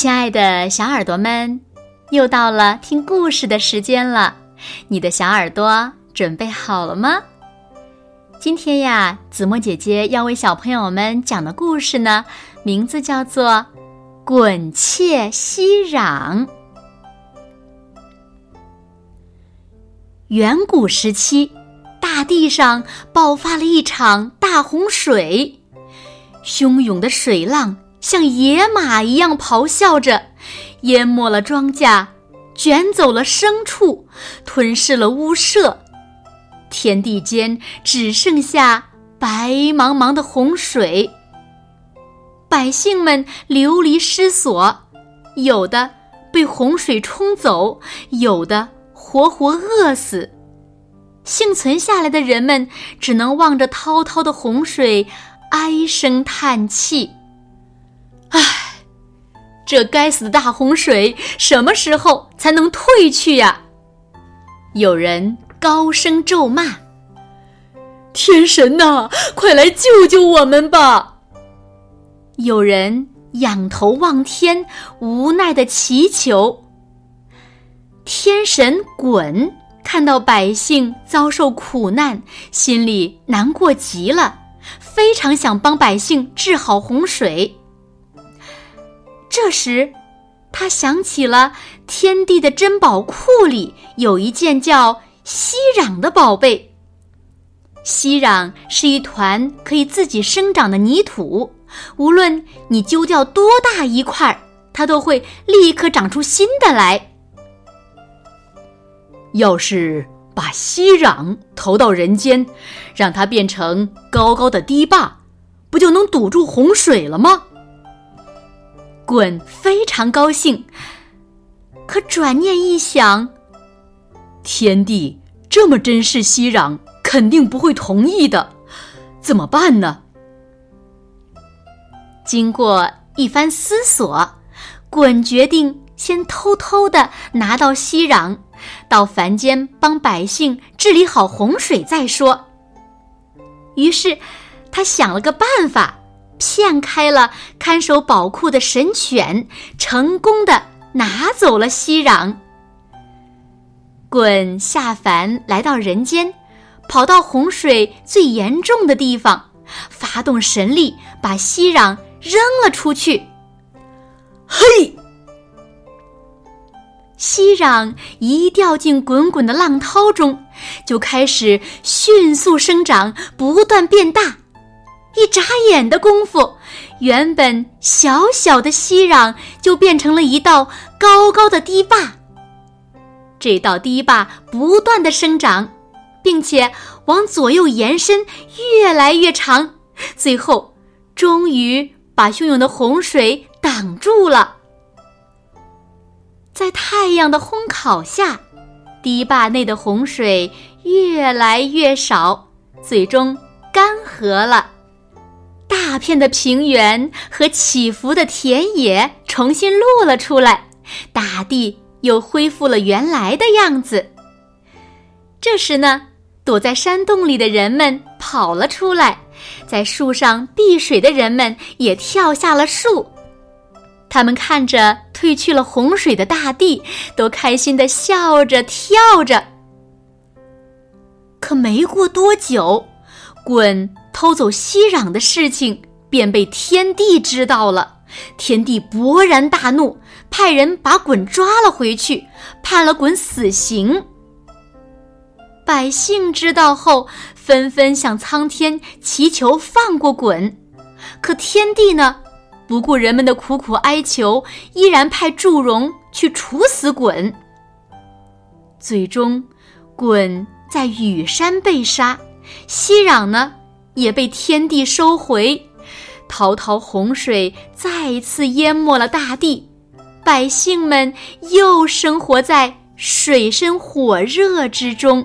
亲爱的小耳朵们，又到了听故事的时间了。你的小耳朵准备好了吗？今天呀，子墨姐姐要为小朋友们讲的故事呢，名字叫做《滚切息壤》。远古时期，大地上爆发了一场大洪水，汹涌的水浪。像野马一样咆哮着，淹没了庄稼，卷走了牲畜，吞噬了屋舍，天地间只剩下白茫茫的洪水。百姓们流离失所，有的被洪水冲走，有的活活饿死。幸存下来的人们只能望着滔滔的洪水，唉声叹气。这该死的大洪水什么时候才能退去呀？有人高声咒骂：“天神呐，快来救救我们吧！”有人仰头望天，无奈的祈求。天神滚看到百姓遭受苦难，心里难过极了，非常想帮百姓治好洪水。这时，他想起了天地的珍宝库里有一件叫息壤的宝贝。息壤是一团可以自己生长的泥土，无论你揪掉多大一块，它都会立刻长出新的来。要是把息壤投到人间，让它变成高高的堤坝，不就能堵住洪水了吗？鲧非常高兴，可转念一想，天帝这么珍视息壤，肯定不会同意的，怎么办呢？经过一番思索，鲧决定先偷偷的拿到息壤，到凡间帮百姓治理好洪水再说。于是，他想了个办法。骗开了看守宝库的神犬，成功的拿走了息壤。鲧下凡来到人间，跑到洪水最严重的地方，发动神力把息壤扔了出去。嘿！息壤一掉进滚滚的浪涛中，就开始迅速生长，不断变大。一眨眼的功夫，原本小小的溪壤就变成了一道高高的堤坝。这道堤坝不断的生长，并且往左右延伸，越来越长，最后终于把汹涌的洪水挡住了。在太阳的烘烤下，堤坝内的洪水越来越少，最终干涸了。大片的平原和起伏的田野重新露了出来，大地又恢复了原来的样子。这时呢，躲在山洞里的人们跑了出来，在树上避水的人们也跳下了树。他们看着退去了洪水的大地，都开心的笑着跳着。可没过多久，滚。偷走息壤的事情便被天帝知道了，天帝勃然大怒，派人把鲧抓了回去，判了鲧死刑。百姓知道后，纷纷向苍天祈求放过鲧，可天帝呢，不顾人们的苦苦哀求，依然派祝融去处死鲧。最终，鲧在羽山被杀，息壤呢？也被天地收回，滔滔洪水再次淹没了大地，百姓们又生活在水深火热之中。